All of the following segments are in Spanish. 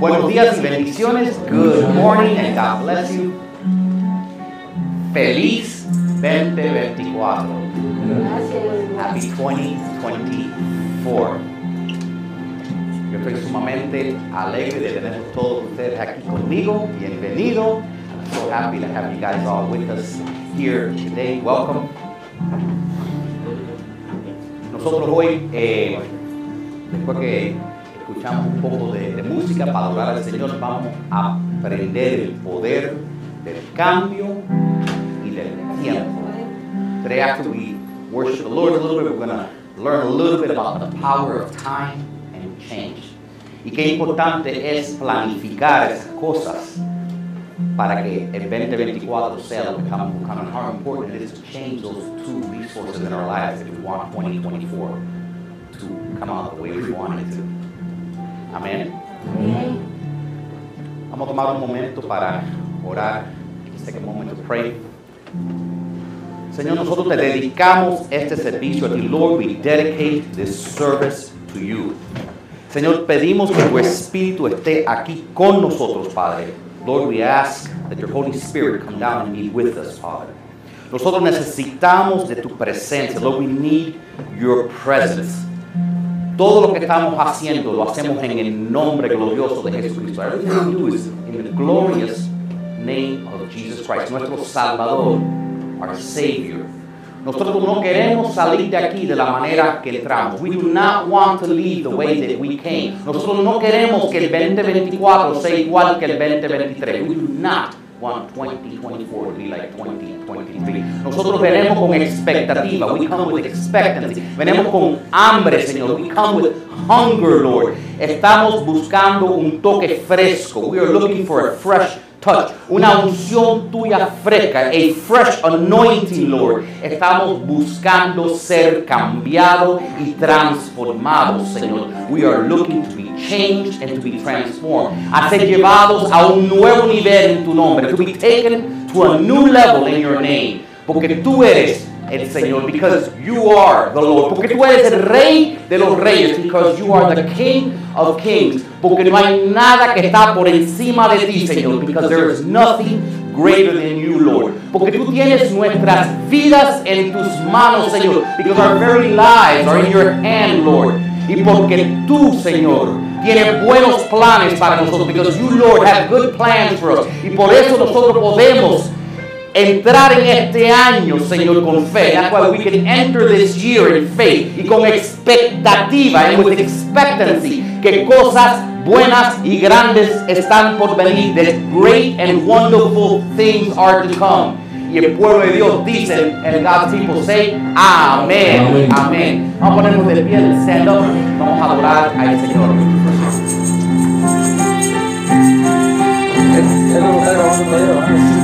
buenos días y bendiciones. Good morning and God bless you. Feliz 2024. Happy 2024. Yo estoy sumamente alegre de tener todos ustedes aquí conmigo. Bienvenido. I'm so happy to have you guys all with us here today. Welcome. Nosotros hoy, eh, después que escuchamos un poco de, de música para adorar al Señor, vamos a aprender el poder del cambio y del tiempo. Today, after we worship the Lord a little bit, we're going to learn a little bit about the power of time and change. Y qué importante es planificar esas cosas para que el 2024 sea lo que estamos buscando. And how important it is to change those two resources in our lives if we want 2024 to come out the way we want it to. Amén. Vamos a tomar un momento para orar. Take a moment to pray. Señor, nosotros te dedicamos este servicio a. Lord, we dedicate this service to you. Señor, pedimos que tu Espíritu esté aquí con nosotros, Padre. Lord, we ask that your Holy Spirit come down and be with us, Father. Nosotros necesitamos de tu presencia. Lord, we need your presence. Todo lo que estamos haciendo lo hacemos en el nombre glorioso de Jesucristo. Everything we do is in the glorious name of Jesus Christ, nuestro Salvador, our Savior. Nosotros no queremos salir de aquí de la manera que entramos. We do not want to leave the way that we came. Nosotros no queremos que el 2024 sea igual que el 2023. We do not 2024 to be like 2023. Nosotros venimos con expectativa. We come with expectancy. Venimos con hambre, Señor. We come with hunger, Lord. Estamos buscando un toque fresco. We are looking for a fresh touch, una unción tuya fresca, a fresh anointing, Lord. Estamos buscando ser cambiados y transformados, Señor. We are looking to be changed and to be transformed. A ser llevados a un nuevo nivel en tu nombre. To be taken to a new level in your name. Porque tú eres el Señor, because you are the Lord, porque tú eres el Rey de los Reyes, because you are the King of Kings, porque no hay nada que está por encima de ti, Señor, because there is nothing greater than you, Lord, porque tú tienes nuestras vidas en tus manos, Señor, because our very lives are in your hand, Lord, y porque tú, Señor, tienes buenos planes para nosotros, because you, Lord, have good plans for us, y por eso nosotros podemos entrar en este año, Señor, con fe. That's why we can enter this year in faith y con expectativa, and with expectancy, que cosas buenas y grandes están por venir. That great and wonderful things are to come. Y el pueblo de Dios dice, and God's people say, Amén, Amén. Vamos a ponernos de pie, stand up, vamos a adorar al Señor. ¿Eso lo está grabando todavía?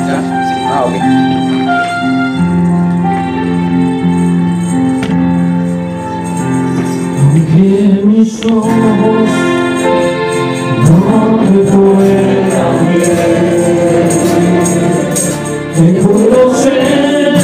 Mis ojos no puedo sentir,